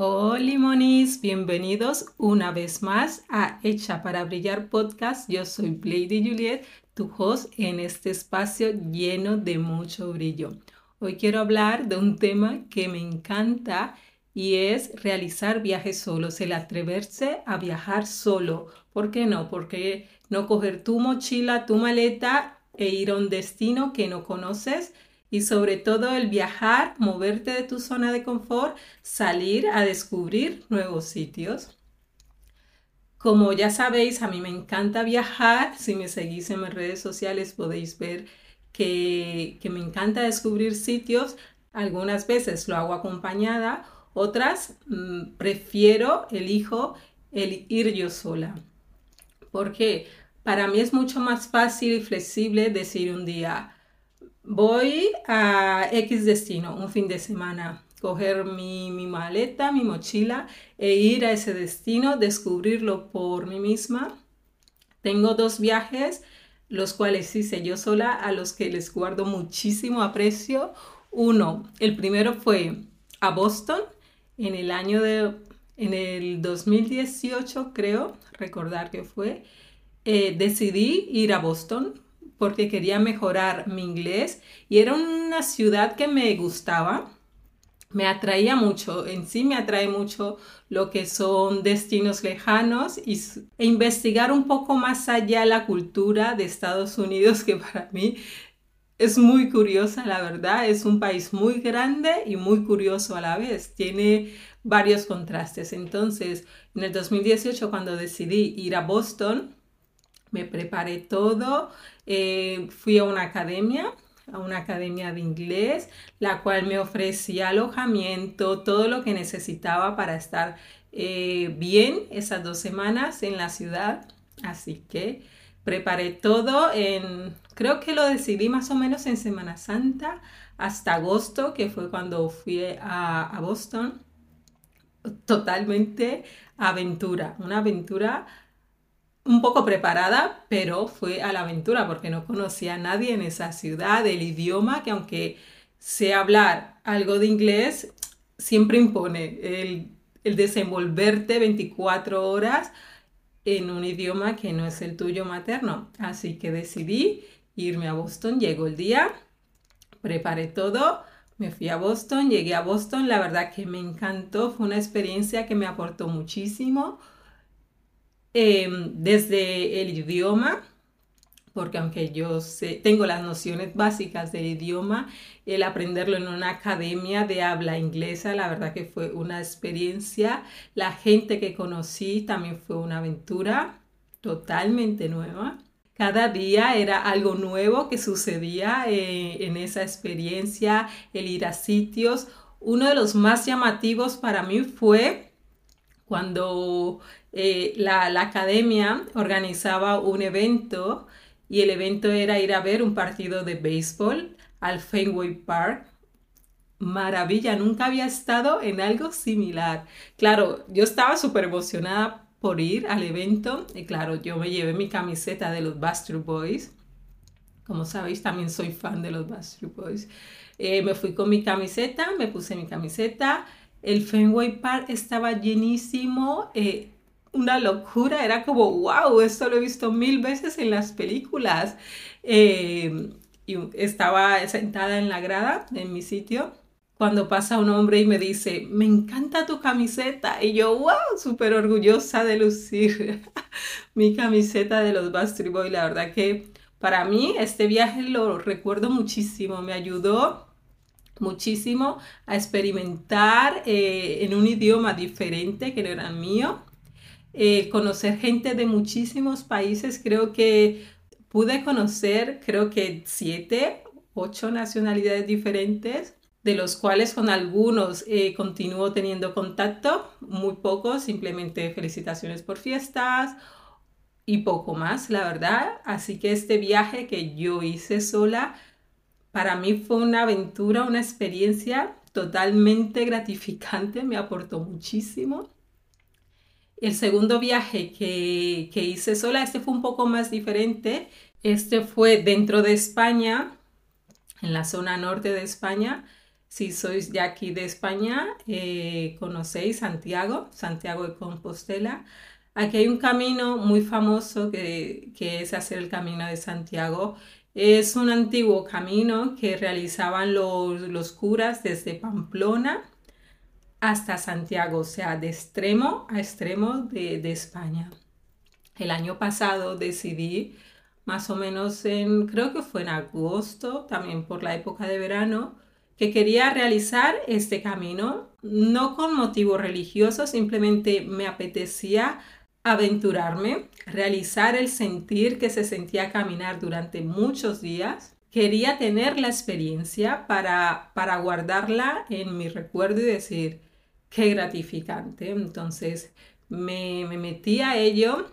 Hola monis, bienvenidos una vez más a Hecha para Brillar podcast. Yo soy Lady Juliet, tu host en este espacio lleno de mucho brillo. Hoy quiero hablar de un tema que me encanta y es realizar viajes solos, el atreverse a viajar solo. ¿Por qué no? Porque no coger tu mochila, tu maleta e ir a un destino que no conoces y sobre todo el viajar, moverte de tu zona de confort, salir a descubrir nuevos sitios. Como ya sabéis, a mí me encanta viajar. Si me seguís en mis redes sociales podéis ver que, me encanta descubrir sitios. Algunas veces lo hago acompañada, otras mm, prefiero, elijo el ir yo sola. Porque para mí es mucho más fácil y flexible decir un día, voy a X destino, un fin de semana, coger mi, maleta, mi mochila e ir a ese destino, descubrirlo por mí misma. Tengo dos viajes, los cuales hice yo sola, a los que les guardo muchísimo aprecio. Uno, el primero fue a Boston en el año de, en el 2018 creo, recordar que fue. Eh, decidí ir a Boston porque quería mejorar mi inglés y era una ciudad que me gustaba, me atraía mucho, en sí me atrae mucho lo que son destinos lejanos e investigar un poco más allá la cultura de Estados Unidos, que para mí es muy curiosa, la verdad, es un país muy grande y muy curioso a la vez, tiene varios contrastes. Entonces, en el 2018, cuando decidí ir a Boston, me preparé todo, eh, fui a una academia, a una academia de inglés, la cual me ofrecía alojamiento, todo lo que necesitaba para estar eh, bien esas dos semanas en la ciudad. Así que preparé todo en, creo que lo decidí más o menos en Semana Santa hasta agosto, que fue cuando fui a, a Boston. Totalmente aventura, una aventura un poco preparada, pero fue a la aventura porque no conocía a nadie en esa ciudad, el idioma, que aunque sé hablar algo de inglés, siempre impone el, el desenvolverte 24 horas en un idioma que no es el tuyo materno. Así que decidí irme a Boston, llegó el día, preparé todo, me fui a Boston, llegué a Boston, la verdad que me encantó, fue una experiencia que me aportó muchísimo Em, desde el idioma, porque aunque yo tengo las nociones básicas del idioma, el aprenderlo en una academia de habla inglesa, la verdad que fue una experiencia. La gente que conocí también fue una aventura totalmente nueva. Cada día era algo nuevo que sucedía eh, en esa experiencia, el ir a sitios. Uno de los más llamativos para mí fue cuando eh, la, academia organizaba un evento y el evento era ir a ver un partido de béisbol al Fenway Park. Maravilla, nunca había estado en algo similar. Claro, yo estaba súper emocionada por ir al evento y claro, yo me llevé mi camiseta de los Bastard Boys. Como sabéis, también soy fan de los Bastard Boys. Eh, me fui con mi camiseta, me puse mi camiseta. El Fenway Park estaba llenísimo. Eh, una locura, era como, wow, esto lo he visto mil veces en las películas. Eh, y estaba sentada en la grada, en mi sitio, cuando pasa un hombre y me dice, me encanta tu camiseta. Y yo, wow, súper orgullosa de lucir mi camiseta de los Bastard Boys. La verdad que para mí este viaje lo recuerdo muchísimo, me ayudó muchísimo a experimentar eh, en un idioma diferente que no era mío eh, conocer gente de muchísimos países. Creo que pude conocer, creo que siete, ocho nacionalidades diferentes, de los cuales con algunos eh, continúo teniendo contacto, muy pocos, simplemente felicitaciones por fiestas y poco más, la verdad. Así que este viaje que yo hice sola, para mí fue una aventura, una experiencia totalmente gratificante, me aportó muchísimo. El segundo viaje que, hice sola, este fue un poco más diferente. Este fue dentro de España, en la zona norte de España. Si sois de aquí de España, eh, conocéis Santiago, Santiago de Compostela. Aquí hay un camino muy famoso que, es hacer el camino de Santiago. Es un antiguo camino que realizaban los, curas desde Pamplona hasta Santiago, o sea, de extremo a extremo de, de España. El año pasado decidí más o menos en, creo que fue en agosto, también por la época de verano, que quería realizar este camino, no con motivo religioso, simplemente me apetecía aventurarme, realizar el sentir que se sentía caminar durante muchos días. Quería tener la experiencia para, para guardarla en mi recuerdo y decir, qué gratificante. Entonces me, me metí a ello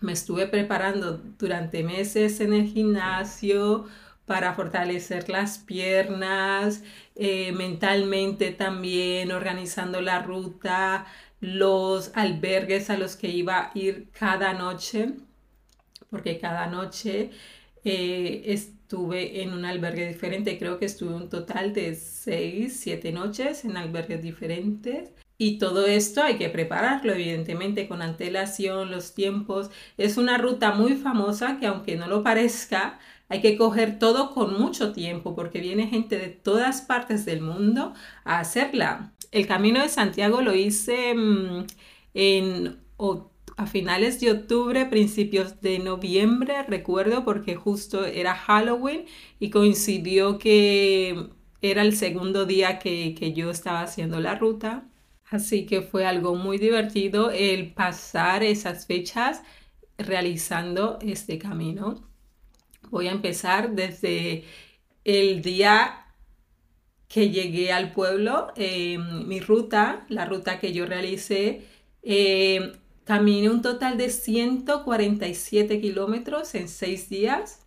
me estuve preparando durante meses en el gimnasio para fortalecer las piernas, eh, mentalmente también organizando la ruta, los albergues a los que iba a ir cada noche, porque cada noche eh, estuve en un albergue diferente, creo que estuve un total de seis, siete noches en albergues diferentes y todo esto hay que prepararlo, evidentemente, con antelación, los tiempos. Es una ruta muy famosa que aunque no lo parezca, hay que coger todo con mucho tiempo porque viene gente de todas partes del mundo a hacerla. El Camino de Santiago lo hice mm, en, a finales de octubre, principios de noviembre, recuerdo, porque justo era Halloween y coincidió que era el segundo día que, que yo estaba haciendo la ruta. Así que fue algo muy divertido el pasar esas fechas realizando este camino. Voy a empezar desde el día que llegué al pueblo, em, mi ruta, la ruta que yo realicé, eh, caminé un total de 147 kilómetros en seis días.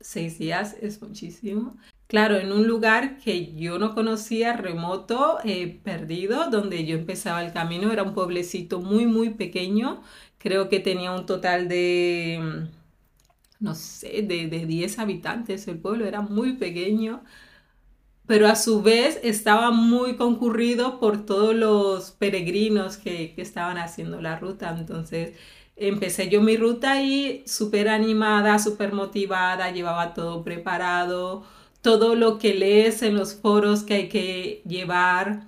Seis días es muchísimo. Claro, en un lugar que yo no conocía, remoto, eh, perdido, donde yo empezaba el camino, era un pueblecito muy, muy pequeño, creo que tenía un total de, mm, no sé, de, de 10 habitantes, el pueblo era muy pequeño, pero a su vez estaba muy concurrido por todos los peregrinos que, que estaban haciendo la ruta, entonces empecé yo mi ruta y súper animada, súper motivada, llevaba todo preparado todo lo que lees en los foros que hay que llevar,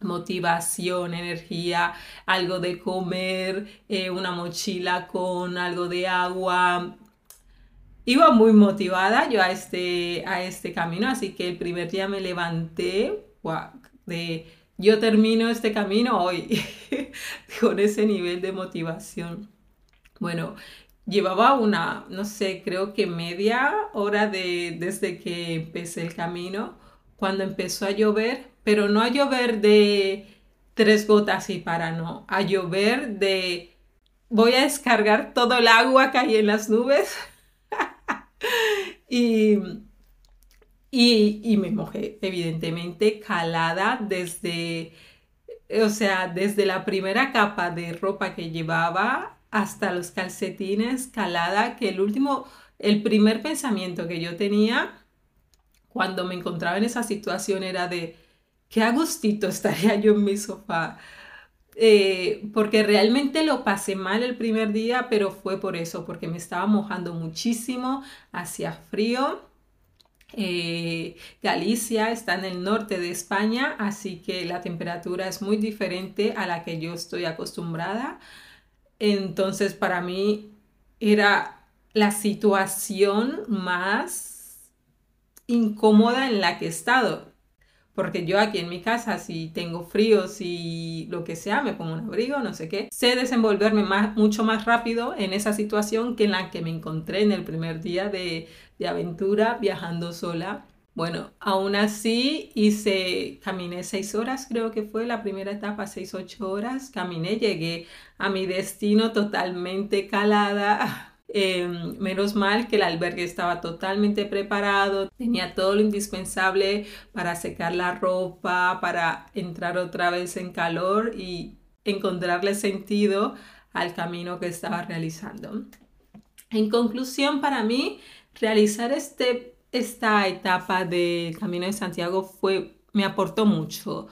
motivación, energía, algo de comer, eh, una mochila con algo de agua. Iba muy motivada yo a este, a este camino, así que el primer día me levanté de yo termino este camino hoy con ese nivel de motivación. Bueno, Llevaba una, no sé, creo que media hora de, desde que empecé el camino, cuando empezó a llover, pero no a llover de tres gotas y para, no, a llover de voy a descargar todo el agua que hay en las nubes y, y, y, me mojé, evidentemente, calada desde, o sea, desde la primera capa de ropa que llevaba hasta los calcetines calada, que el último, el primer pensamiento que yo tenía cuando me encontraba en esa situación era de, qué agustito estaría yo en mi sofá. Eh, porque realmente lo pasé mal el primer día, pero fue por eso, porque me estaba mojando muchísimo, hacía frío. Eh, Galicia está en el norte de España, así que la temperatura es muy diferente a la que yo estoy acostumbrada. Entonces, para mí era la situación más incómoda en la que he estado. Porque yo aquí en mi casa, si tengo frío, si lo que sea, me pongo un abrigo, no sé qué. Sé desenvolverme mucho más rápido en esa situación que en la que me encontré en el primer día de, de aventura viajando sola. Bueno, aún así hice, caminé seis horas, creo que fue la primera etapa, seis, ocho horas, caminé, llegué a mi destino totalmente calada. Em, menos mal que el albergue estaba totalmente preparado, tenía todo lo indispensable para secar la ropa, para entrar otra vez en calor y encontrarle sentido al camino que estaba realizando. En conclusión, para mí, realizar este esta etapa del Camino de Santiago fue, me aportó mucho.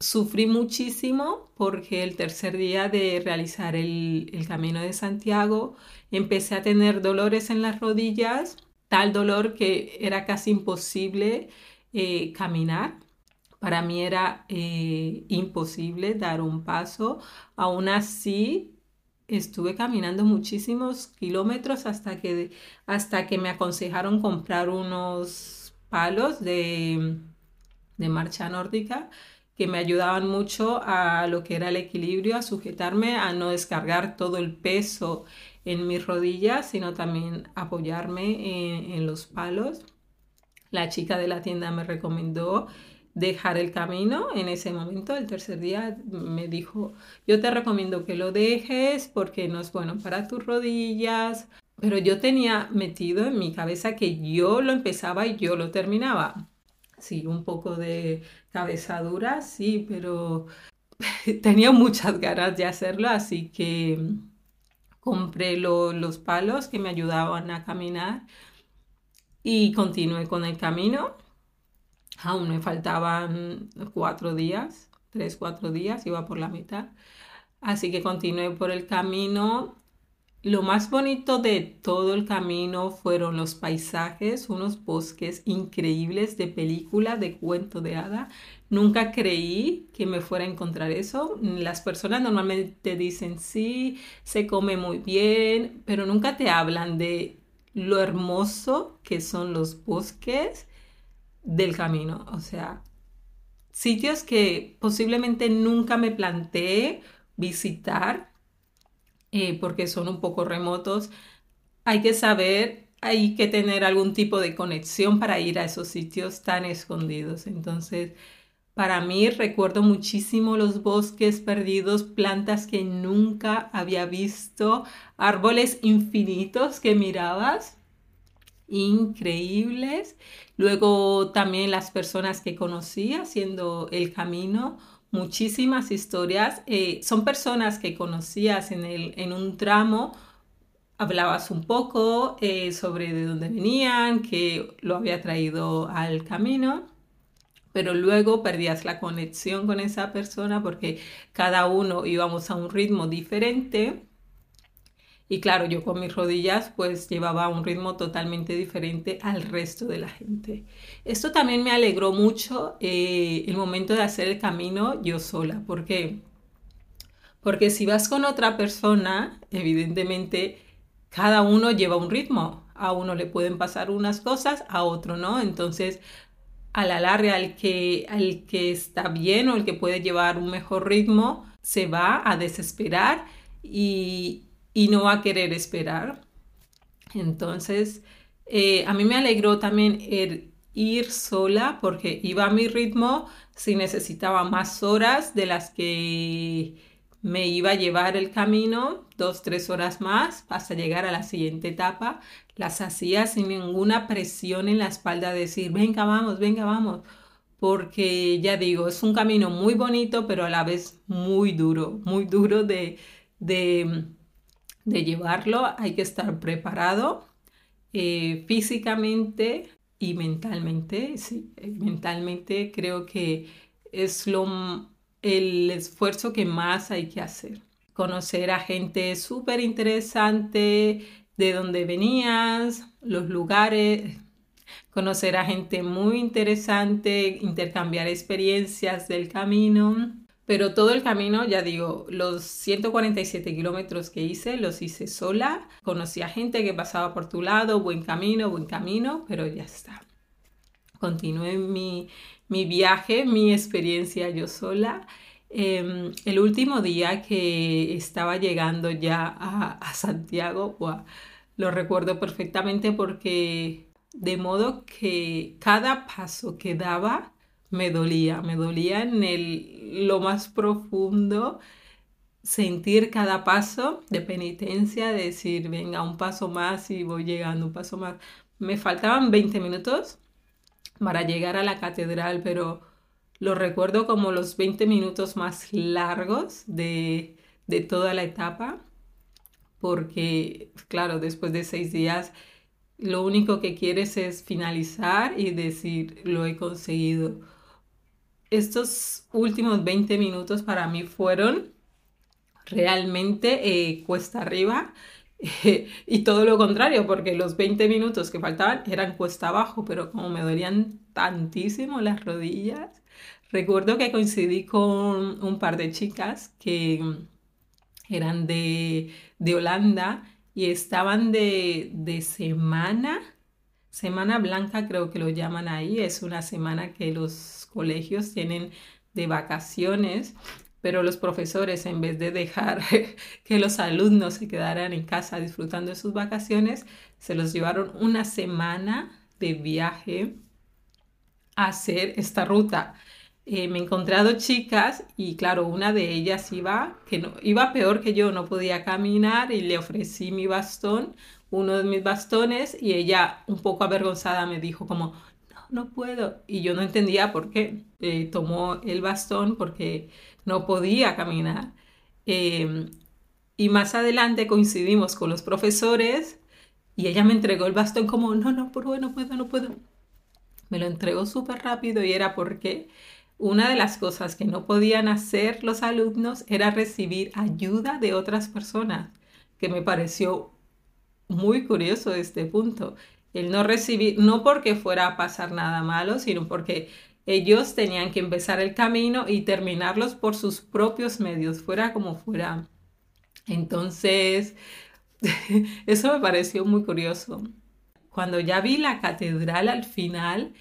Sufrí muchísimo porque el tercer día de realizar el, Camino de Santiago empecé a tener dolores en las rodillas, tal dolor que era casi imposible eh, caminar. Para mí era eh, imposible dar un paso. Aún así, estuve caminando muchísimos kilómetros hasta que, hasta que me aconsejaron comprar unos palos de, de marcha nórdica que me ayudaban mucho a lo que era el equilibrio, a sujetarme, a no descargar todo el peso en mis rodillas, sino también apoyarme en los palos. La chica de la tienda me recomendó dejar el camino en ese momento. El tercer día me dijo, yo te recomiendo que lo dejes porque no es bueno para tus rodillas. Pero yo tenía metido en mi cabeza que yo lo empezaba y yo lo terminaba. Sí, un poco de cabeza dura, sí, pero tenía muchas ganas de hacerlo, así que compré los palos que me ayudaban a caminar y continué con el camino Aún me faltaban cuatro días, tres, cuatro días, iba por la mitad. Así que continué por el camino. Lo más bonito de todo el camino fueron los paisajes, unos bosques increíbles de película, de cuento de hada. Nunca creí que me fuera a encontrar eso. Las personas normalmente dicen sí, se come muy bien, pero nunca te hablan de lo hermoso que son los bosques del camino. O sea, sitios que posiblemente nunca me planteé visitar eh, porque son un poco remotos. Hay que saber, hay que tener algún tipo de conexión para ir a esos sitios tan escondidos. Entonces, para mí recuerdo muchísimo los bosques perdidos, plantas que nunca había visto, árboles infinitos que mirabas increíbles. Luego también las personas que conocí haciendo el camino, muchísimas historias. Eh, son personas que conocías en, el, en un tramo, hablabas un poco eh, sobre de dónde venían, que lo había traído al camino pero luego perdías la conexión con esa persona porque cada uno íbamos a un ritmo diferente y claro, yo con mis rodillas pues llevaba un ritmo totalmente diferente al resto de la gente. Esto también me alegró mucho eh, el momento de hacer el camino yo sola. ¿Por qué? Porque si vas con otra persona, evidentemente cada uno lleva un ritmo. A uno le pueden pasar unas cosas, a otro no. Entonces, a la larga, al que, al que está bien o el que puede llevar un mejor ritmo, se va a desesperar y, y no va a querer esperar. Entonces, eh, a mí me alegró también ir sola porque iba a mi ritmo, si necesitaba más horas de las que me iba a llevar el camino, dos, tres horas más hasta llegar a la siguiente etapa, las hacía sin ninguna presión en la espalda, decir, venga, vamos, venga, vamos, porque ya digo, es un camino muy bonito, pero a la vez muy duro, muy duro de de llevarlo hay que estar preparado eh, físicamente y mentalmente. Sí, eh, mentalmente creo que es lo, el esfuerzo que más hay que hacer. Conocer a gente súper interesante, de dónde venías, los lugares, conocer a gente muy interesante, intercambiar experiencias del camino pero todo el camino, ya digo, los 147 kilómetros que hice, los hice sola. Conocí a gente que pasaba por tu lado, buen camino, buen camino, pero ya está. Continué mi, mi viaje, mi experiencia yo sola. Em, el último día que estaba llegando ya a Santiago, lo recuerdo perfectamente porque de modo que cada paso que daba me dolía, me dolía en el, lo más profundo sentir cada paso de penitencia, de decir, venga, un paso más y voy llegando, un paso más. Me faltaban 20 minutos para llegar a la catedral, pero lo recuerdo como los 20 minutos más largos de, de toda la etapa, porque, claro, después de seis días lo único que quieres es finalizar y decir, lo he conseguido. Estos últimos 20 minutos para mí fueron realmente eh, cuesta arriba y todo lo contrario, porque los 20 minutos que faltaban eran cuesta abajo, pero como me dolían tantísimo las rodillas, recuerdo que coincidí con un par de chicas que eran de, de Holanda y estaban de, de semana, semana blanca creo que lo llaman ahí, es una semana que los colegios tienen de vacaciones pero los profesores, en vez de dejar que los alumnos se quedaran en casa disfrutando de sus vacaciones, se los llevaron una semana de viaje a hacer esta ruta. Eh, me he encontrado chicas y claro, una de ellas iba, que no, iba peor que yo, no podía caminar y le ofrecí mi bastón, uno de mis bastones, y ella un poco avergonzada me dijo como, no, no puedo. Y yo no entendía por qué. Eh, tomó el bastón porque no podía caminar. Em, y más adelante coincidimos con los profesores y ella me entregó el bastón como, no, no, por no puedo, no puedo. Me lo entregó súper rápido y era porque una de las cosas que no podían hacer los alumnos era recibir ayuda de otras personas, que me pareció muy curioso este punto. El no recibir, no porque fuera a pasar nada malo, sino porque ellos tenían que empezar el camino y terminarlos por sus propios medios, fuera como fuera. Entonces, eso me pareció muy curioso. Cuando ya vi la catedral al final,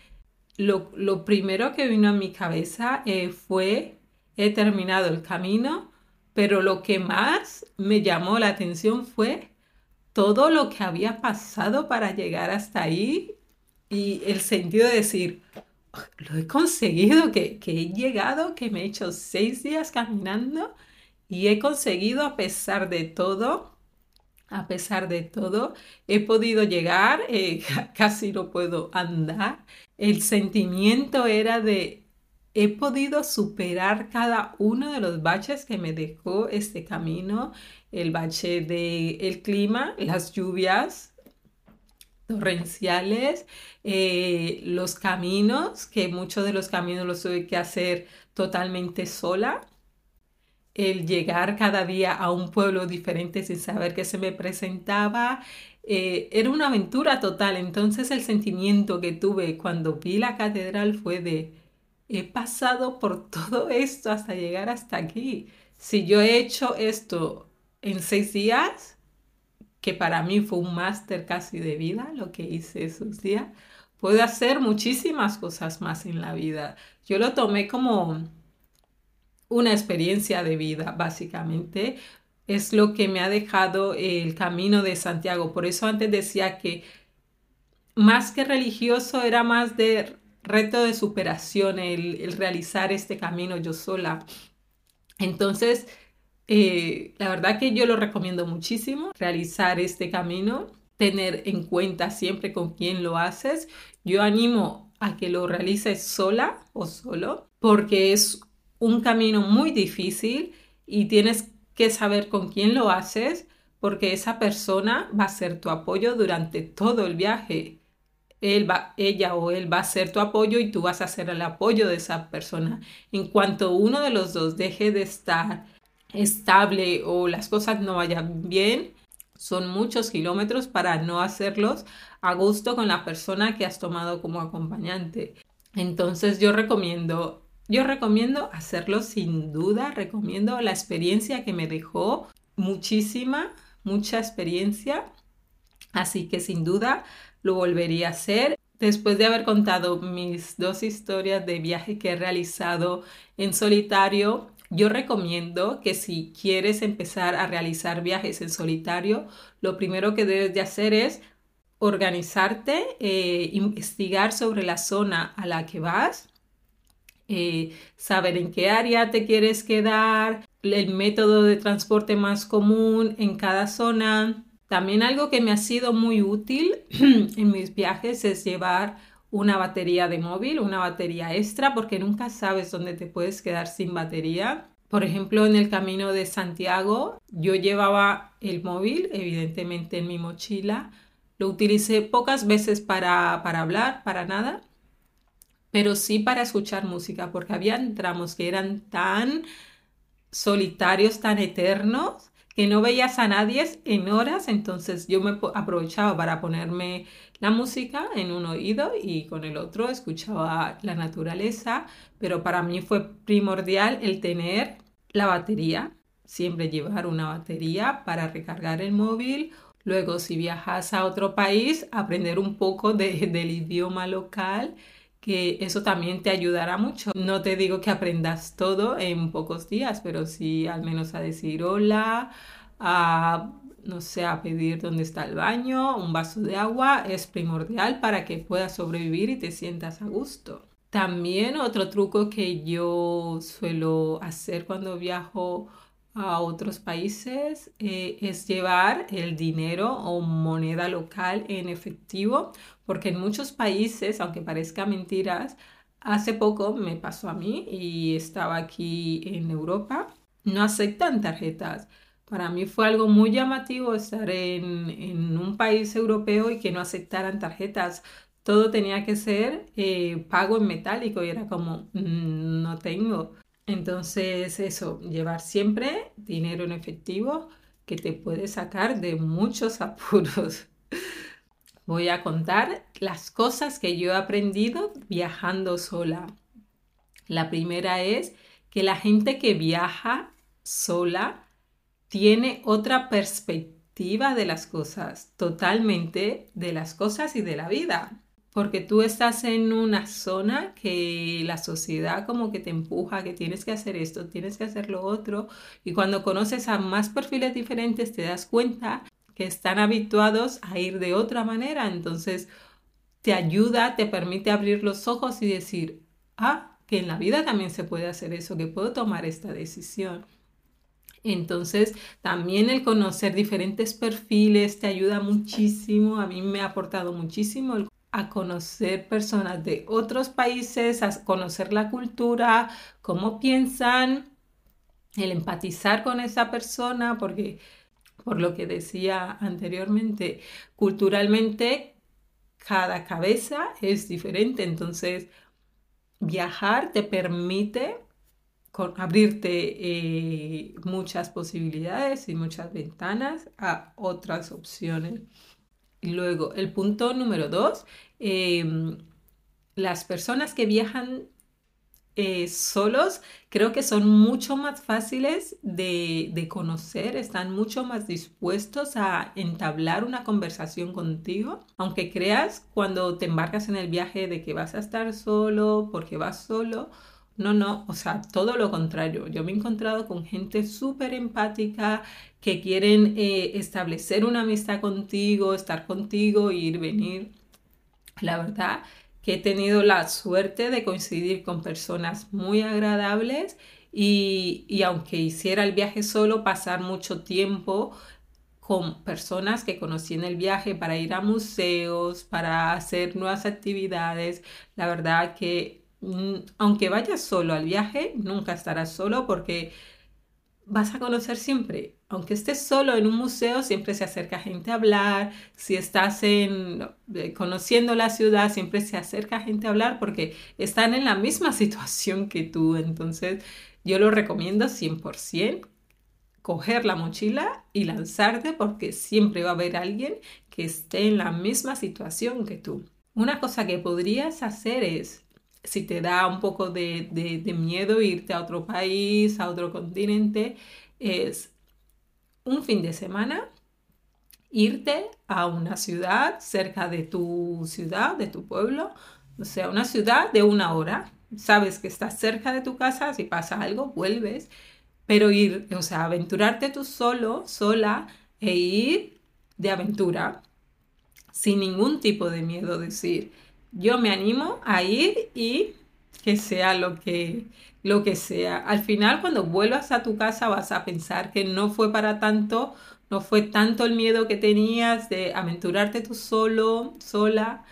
lo, primero que vino a mi cabeza eh, fue, he terminado el camino, pero lo que más me llamó la atención fue todo lo que había pasado para llegar hasta ahí y el sentido de decir, lo he conseguido, que, he llegado, que me he hecho seis días caminando y he conseguido a pesar de todo, a pesar de todo, he podido llegar, eh, casi no puedo andar. El sentimiento era de, he podido superar cada uno de los baches que me dejó este camino, el bache del clima, las lluvias, torrenciales, eh, los caminos, que muchos de los caminos los tuve que hacer totalmente sola, el llegar cada día a un pueblo diferente sin saber qué se me presentaba, eh, era una aventura total. Entonces el sentimiento que tuve cuando vi la catedral fue de, he pasado por todo esto hasta llegar hasta aquí. Si yo he hecho esto en seis días, que para mí fue un máster casi de vida, lo que hice esos días, puedo hacer muchísimas cosas más en la vida. Yo lo tomé como una experiencia de vida, básicamente. Es lo que me ha dejado el camino de Santiago. Por eso antes decía que más que religioso era más de reto de superación el, realizar este camino yo sola. Entonces, eh, la verdad que yo lo recomiendo muchísimo, realizar este camino, tener en cuenta siempre con quién lo haces. Yo animo a que lo realices sola o solo, porque es un camino muy difícil y tienes que saber con quién lo haces, porque esa persona va a ser tu apoyo durante todo el viaje. Él va, ella o él va a ser tu apoyo y tú vas a ser el apoyo de esa persona. En cuanto uno de los dos deje de estar estable o las cosas no vayan bien, son muchos kilómetros para no hacerlos a gusto con la persona que has tomado como acompañante. Entonces yo recomiendo, yo recomiendo hacerlo sin duda, recomiendo la experiencia que me dejó, muchísima, mucha experiencia, así que sin duda lo volvería a hacer. Después de haber contado mis dos historias de viaje que he realizado en solitario, yo recomiendo que si quieres empezar a realizar viajes en solitario, lo primero que debes de hacer es organizarte, eh, investigar sobre la zona a la que vas, eh, saber en qué área te quieres quedar, el método de transporte más común en cada zona. También algo que me ha sido muy útil en mis viajes es llevar una batería de móvil, una batería extra, porque nunca sabes dónde te puedes quedar sin batería. Por ejemplo, en el camino de Santiago, yo llevaba el móvil, evidentemente en mi mochila, Lo utilicé pocas veces para, para hablar, para nada, pero sí para escuchar música, porque había tramos que eran tan solitarios, tan eternos, que no veías a nadie en horas, entonces yo me aprovechaba para ponerme la música en un oído y con el otro escuchaba la naturaleza, pero para mí fue primordial el tener la batería, siempre llevar una batería para recargar el móvil. Luego, si viajas a otro país, aprender un poco del idioma local que eso también te ayudará mucho. No te digo que aprendas todo en pocos días, pero sí al menos a decir hola, a no sé, a pedir dónde está el baño, un vaso de agua, es primordial para que puedas sobrevivir y te sientas a gusto. También otro truco que yo suelo hacer cuando viajo a otros países eh, es llevar el dinero o moneda local en efectivo, porque en muchos países, aunque parezca mentiras, hace poco me pasó a mí y estaba aquí en Europa, no aceptan tarjetas. Para mí fue algo muy llamativo estar en, en un país europeo y que no aceptaran tarjetas. Todo tenía que ser eh, pago en metálico y era como, mm, no tengo. Entonces, eso, llevar siempre dinero en efectivo que te puede sacar de muchos apuros. Voy a contar las cosas que yo he aprendido viajando sola. La primera es que la gente que viaja sola tiene otra perspectiva de las cosas, totalmente de las cosas y de la vida porque tú estás en una zona que la sociedad como que te empuja, que tienes que hacer esto, tienes que hacer lo otro, y cuando conoces a más perfiles diferentes te das cuenta que están habituados a ir de otra manera, entonces te ayuda, te permite abrir los ojos y decir, ah, que en la vida también se puede hacer eso, que puedo tomar esta decisión. Entonces, también el conocer diferentes perfiles te ayuda muchísimo. A mí me ha aportado muchísimo el a conocer personas de otros países, a conocer la cultura, cómo piensan, el empatizar con esa persona, porque por lo que decía anteriormente, culturalmente cada cabeza es diferente, entonces viajar te permite abrirte eh, muchas posibilidades y muchas ventanas a otras opciones. Luego, el punto número dos, em, las personas que viajan eh, solos creo que son mucho más fáciles de, de, conocer, están mucho más dispuestos a entablar una conversación contigo, aunque creas cuando te embarcas en el viaje de que vas a estar solo, porque vas solo, no, no, o sea, todo lo contrario. Yo me he encontrado con gente súper empática que quieren eh, establecer una amistad contigo, estar contigo, ir, venir. La verdad que he tenido la suerte de coincidir con personas muy agradables y, y aunque hiciera el viaje solo, pasar mucho tiempo con personas que conocí en el viaje para ir a museos, para hacer nuevas actividades. La verdad que aunque vayas solo al viaje, nunca estarás solo porque vas a conocer siempre. Aunque estés solo en un museo, siempre se acerca gente a hablar. Si estás en, eh, conociendo la ciudad, siempre se acerca gente a hablar porque están en la misma situación que tú. Entonces, yo lo recomiendo 100%. Coger la mochila y lanzarte porque siempre va a haber alguien que esté en la misma situación que tú. Una cosa que podrías hacer es si te da un poco de, miedo irte a otro país, a otro continente, es un fin de semana irte a una ciudad cerca de tu ciudad, de tu pueblo, o sea, una ciudad de una hora. Sabes que estás cerca de tu casa, si pasa algo, vuelves, pero ir, o sea, aventurarte tú solo, sola, e ir de aventura, sin ningún tipo de miedo, decir, yo me animo a ir y que sea lo que, lo que sea. Al final, cuando vuelvas a tu casa, vas a pensar que no fue para tanto, no fue tanto el miedo que tenías de aventurarte tú solo, sola,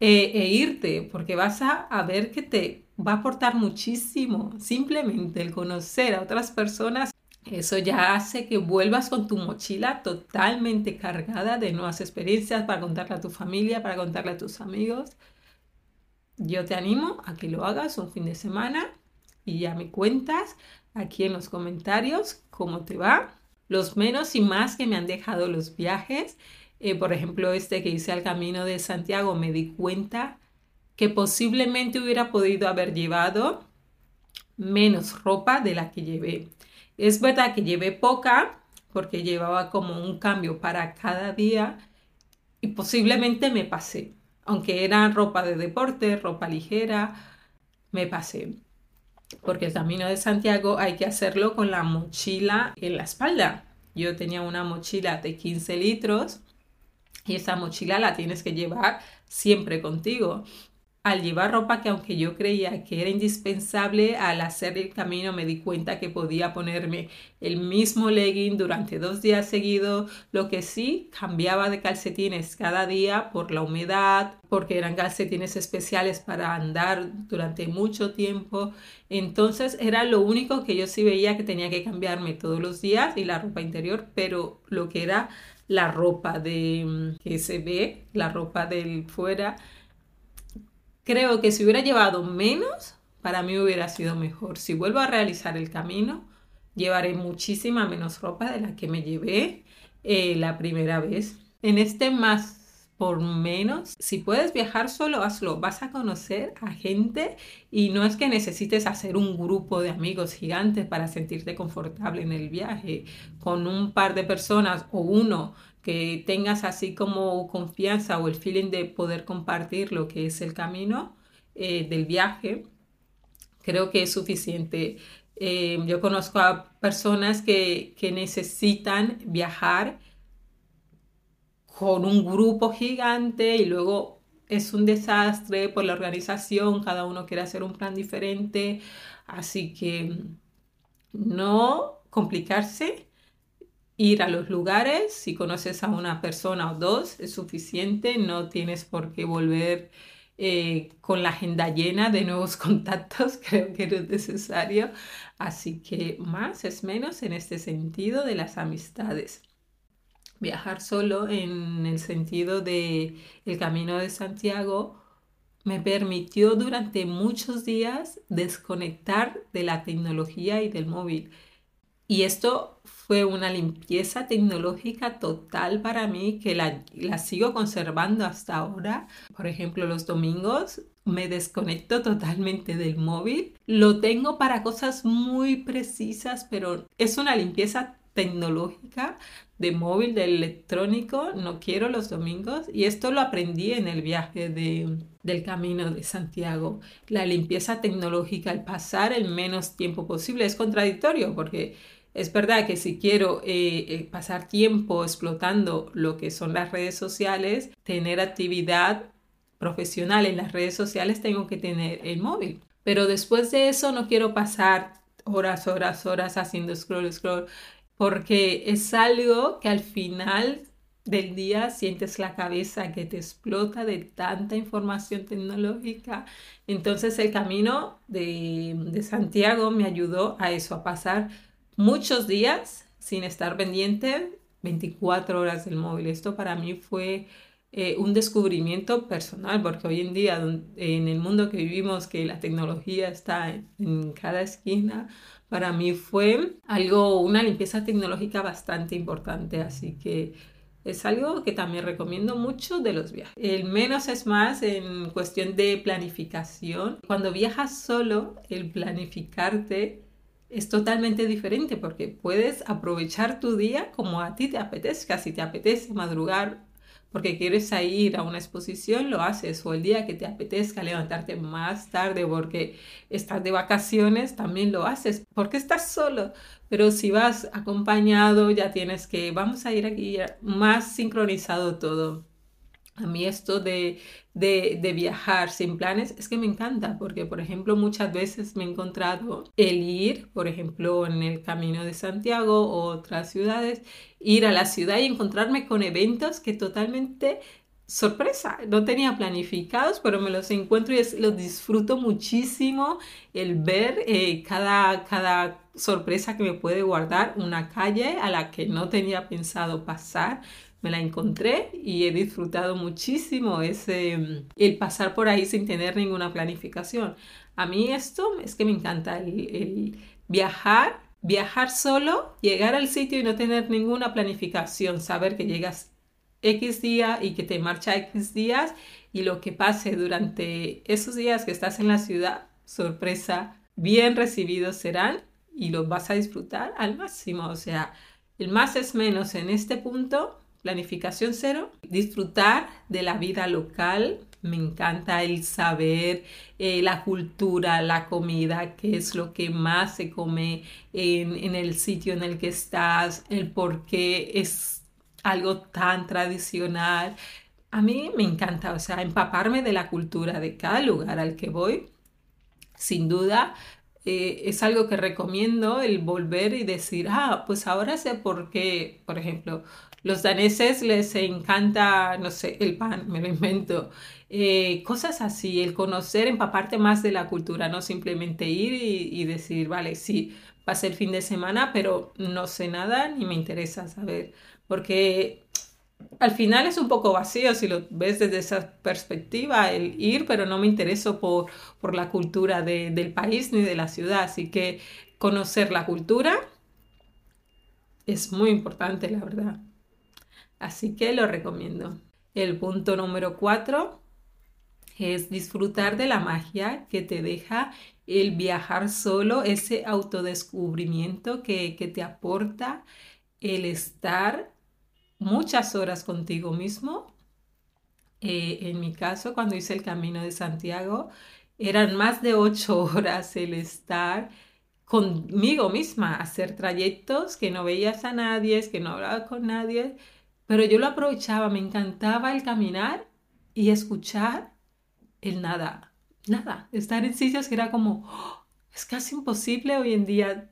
eh, e irte, porque vas a, a ver que te va a aportar muchísimo. Simplemente el conocer a otras personas Eso ya hace que vuelvas con tu mochila totalmente cargada de nuevas experiencias para contarle a tu familia, para contarle a tus amigos. Yo te animo a que lo hagas un fin de semana y ya me cuentas aquí en los comentarios cómo te va. Los menos y más que me han dejado los viajes. Eh, por ejemplo, este que hice al Camino de Santiago, me di cuenta que posiblemente hubiera podido haber llevado menos ropa de la que llevé. Es verdad que llevé poca porque llevaba como un cambio para cada día y posiblemente me pasé. Aunque era ropa de deporte, ropa ligera, me pasé. Porque el camino de Santiago hay que hacerlo con la mochila en la espalda. Yo tenía una mochila de 15 litros y esa mochila la tienes que llevar siempre contigo al llevar ropa que aunque yo creía que era indispensable, al hacer el camino me di cuenta que podía ponerme el mismo legging durante dos días seguidos, lo que sí cambiaba de calcetines cada día por la humedad, porque eran calcetines especiales para andar durante mucho tiempo. Entonces era lo único que yo sí veía que tenía que cambiarme todos los días y la ropa interior, pero lo que era la ropa de mm, que se ve, la ropa del fuera, Creo que si hubiera llevado menos, para mí hubiera sido mejor. Si vuelvo a realizar el camino, llevaré muchísima menos ropa de la que me llevé eh, la primera vez. En este más por menos, si puedes viajar solo, hazlo. Vas a conocer a gente y no es que necesites hacer un grupo de amigos gigantes para sentirte confortable en el viaje. Con un par de personas o uno que tengas así como confianza o el feeling de poder compartir lo que es el camino eh, del viaje, creo que es suficiente. Eh, yo conozco a personas que, que necesitan viajar con un grupo gigante y luego es un desastre por la organización, cada uno quiere hacer un plan diferente, así que no complicarse ir a los lugares, si conoces a una persona o dos, es suficiente, no tienes por qué volver eh, con la agenda llena de nuevos contactos, creo que no es necesario, así que más es menos en este sentido de las amistades. Viajar solo en el sentido de el camino de Santiago me permitió durante muchos días desconectar de la tecnología y del móvil. Y esto fue una limpieza tecnológica total para mí que la, sigo conservando hasta ahora. Por ejemplo, los domingos me desconecto totalmente del móvil. Lo tengo para cosas muy precisas, pero es una limpieza tecnológica de móvil, de electrónico. No quiero los domingos. Y esto lo aprendí en el viaje de, del camino de Santiago. La limpieza tecnológica, el pasar el menos tiempo posible, es contradictorio porque es verdad que si quiero eh, eh, pasar tiempo explotando lo que son las redes sociales, tener actividad profesional en las redes sociales, tengo que tener el móvil. Pero después de eso no quiero pasar horas, horas, horas haciendo scroll, scroll, porque es algo que al final del día sientes la cabeza que te explota de tanta información tecnológica. Entonces el camino de, de Santiago me ayudó a eso, a pasar muchos días sin estar pendiente 24 horas del móvil. Esto para mí fue eh, un descubrimiento personal, porque hoy en día, en el mundo que vivimos, que la tecnología está en, cada esquina, para mí fue algo, una limpieza tecnológica bastante importante. Así que es algo que también recomiendo mucho de los viajes. El menos es más en cuestión de planificación. Cuando viajas solo, el planificarte es totalmente diferente porque puedes aprovechar tu día como a ti te apetezca. Si te apetece madrugar porque quieres ir a una exposición, lo haces. O el día que te apetezca levantarte más tarde porque estás de vacaciones, también lo haces. Porque estás solo. Pero si vas acompañado, ya tienes que, vamos a ir aquí más sincronizado todo. A mí esto de, viajar sin planes es que me encanta porque, por ejemplo, muchas veces me he encontrado el ir, por ejemplo, en el Camino de Santiago o otras ciudades, ir a la ciudad y encontrarme con eventos que totalmente sorpresa, no tenía planificados, pero me los encuentro y los disfruto muchísimo el ver eh, cada, cada sorpresa que me puede guardar una calle a la que no tenía pensado pasar. Me la encontré y he disfrutado muchísimo ese, el pasar por ahí sin tener ninguna planificación. A mí esto es que me encanta el viajar, viajar solo, llegar al sitio y no tener ninguna planificación, saber que llegas X día y que te marcha X días y lo que pase durante esos días que estás en la ciudad, sorpresa, bien recibidos serán y los vas a disfrutar al máximo. O sea, el más es menos en este punto, planificación cero, disfrutar de la vida local. Me encanta el saber eh, la cultura, la comida, qué es lo que más se come en, en el sitio en el que estás, el por qué es algo tan tradicional. A mí me encanta, o sea, empaparme de la cultura de cada lugar al que voy. Sin duda, eh, es algo que recomiendo el volver y decir, ah, pues ahora sé por qué, por ejemplo, los daneses les encanta, no sé, el pan, me lo invento. Eh, cosas así, el conocer, empaparte más de la cultura, no simplemente ir y, decir, vale, sí, pasé el fin de semana, pero no sé nada ni me interesa saber porque al final es un poco vacío si lo ves desde esa perspectiva, el ir, pero no me intereso por, por la cultura del país ni de la ciudad, así que conocer la cultura es muy importante, la verdad. Así que lo recomiendo. El punto número cuatro es disfrutar de la magia que te deja el viajar solo, ese autodescubrimiento que, que te aporta el estar muchas horas contigo mismo. Eh, en mi caso, cuando hice el Camino de Santiago, eran más de ocho horas el estar conmigo misma, hacer trayectos que no veías a nadie, que no hablaba con nadie, pero yo lo aprovechaba, me encantaba el caminar y escuchar el nada, nada, estar en que era como, ¡oh! es casi imposible hoy en día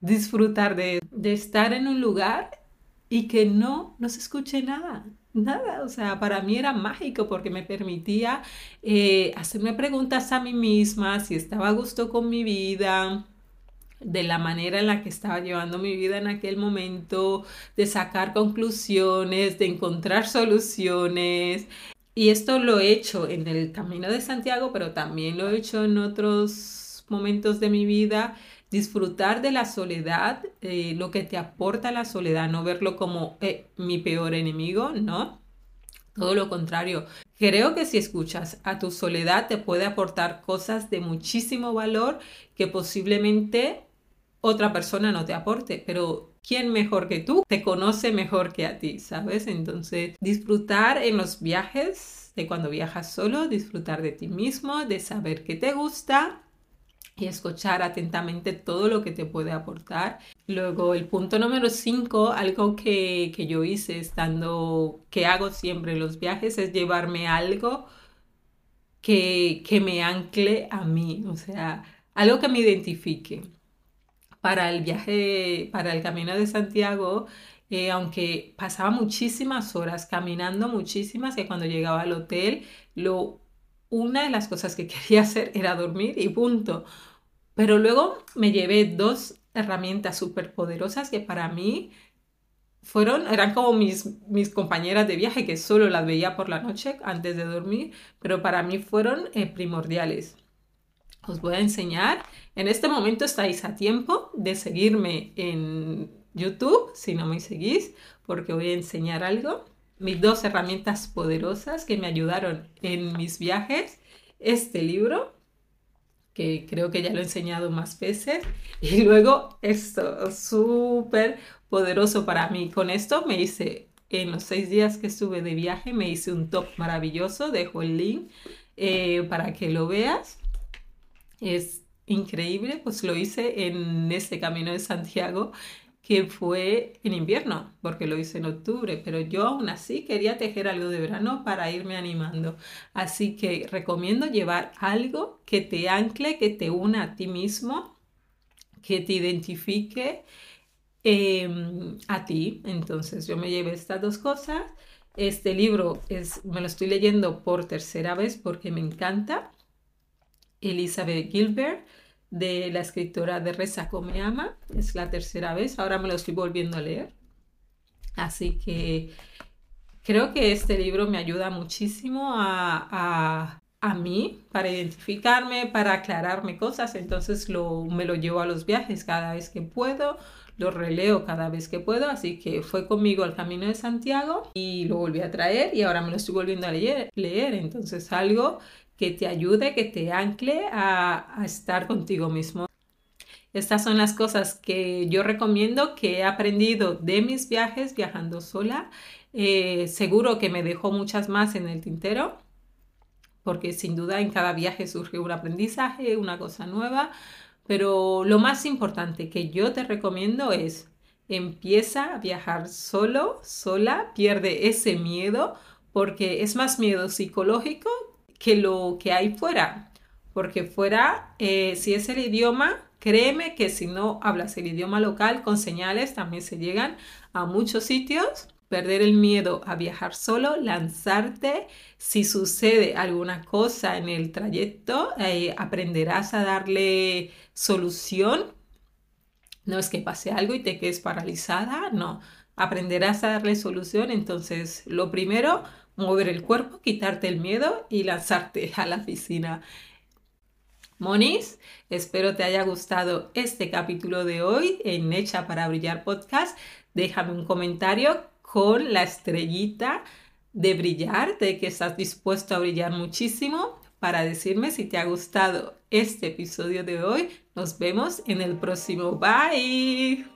disfrutar de, de estar en un lugar y que no, no se escuche nada, nada. O sea, para mí era mágico porque me permitía eh, hacerme preguntas a mí misma si estaba a gusto con mi vida, de la manera en la que estaba llevando mi vida en aquel momento, de sacar conclusiones, de encontrar soluciones. Y esto lo he hecho en el Camino de Santiago, pero también lo he hecho en otros momentos de mi vida disfrutar de la soledad, eh, lo que te aporta la soledad, no verlo como eh, mi peor enemigo, ¿no? Todo lo contrario. Creo que si escuchas a tu soledad te puede aportar cosas de muchísimo valor que posiblemente otra persona no te aporte, pero ¿quién mejor que tú te conoce mejor que a ti, sabes? Entonces, disfrutar en los viajes, de cuando viajas solo, disfrutar de ti mismo, de saber qué te gusta y escuchar atentamente todo lo que te puede aportar. Luego, el punto número 5, algo que, que, yo hice estando, que hago siempre en los viajes, es llevarme algo que, que me ancle a mí, o sea, algo que me identifique. Para el viaje, para el camino de Santiago, eh, aunque pasaba muchísimas horas caminando, muchísimas, que cuando llegaba al hotel, lo una de las cosas que quería hacer era dormir y punto. Pero luego me llevé dos herramientas súper poderosas que para mí fueron, eran como mis, mis compañeras de viaje que solo las veía por la noche antes de dormir, pero para mí fueron eh, primordiales. Os voy a enseñar. En este momento estáis a tiempo de seguirme en YouTube, si no me seguís, porque voy a enseñar algo mis dos herramientas poderosas que me ayudaron en mis viajes. Este libro, que creo que ya lo he enseñado más veces, y luego esto, súper poderoso para mí. Con esto me hice, en los seis días que estuve de viaje, me hice un top maravilloso, dejo el link eh, para que lo veas. Es increíble, pues lo hice en este camino de Santiago que fue en invierno, porque lo hice en octubre, pero yo aún así quería tejer algo de verano para irme animando. Así que recomiendo llevar algo que te ancle, que te una a ti mismo, que te identifique em, a ti. Entonces yo me llevé estas dos cosas Este libro es, me lo estoy leyendo por tercera vez porque me encanta. Elizabeth Gilbert, de la escritora de Reza Komeama. Es la tercera vez. Ahora me lo estoy volviendo a leer. Así que creo que este libro me ayuda muchísimo a, a, mí para identificarme, para aclararme cosas. Entonces lo, me lo llevo a los viajes cada vez que puedo lo releo cada vez que puedo, así que fue conmigo al Camino de Santiago y lo volví a traer y ahora me lo estoy volviendo a leer, leer. entonces algo que te ayude, que te ancle a, estar contigo mismo. Estas son las cosas que yo recomiendo que he aprendido de mis viajes viajando sola. Eh, seguro que me dejó muchas más en el tintero, porque sin duda en cada viaje surge un aprendizaje, una cosa nueva. Pero lo más importante que yo te recomiendo es empieza a viajar solo, sola, pierde ese miedo, porque es más miedo psicológico que lo que hay fuera. Porque fuera, eh, si es el idioma, créeme que si no hablas el idioma local con señales, también se llegan a muchos sitios perder el miedo a viajar solo, lanzarte. Si sucede alguna cosa en el trayecto, eh, aprenderás a darle solución. No es que pase algo y te quedes paralizada, no. Aprenderás a darle solución. Entonces, lo primero, mover el cuerpo, quitarte el miedo y lanzarte a la piscina. Monis, espero te haya gustado este capítulo de hoy en Hecha para Brillar podcast. Déjame un comentario con la estrellita de brillar, de que estás dispuesto a brillar muchísimo, para decirme si te ha gustado este episodio de hoy. Nos vemos en el próximo. Bye.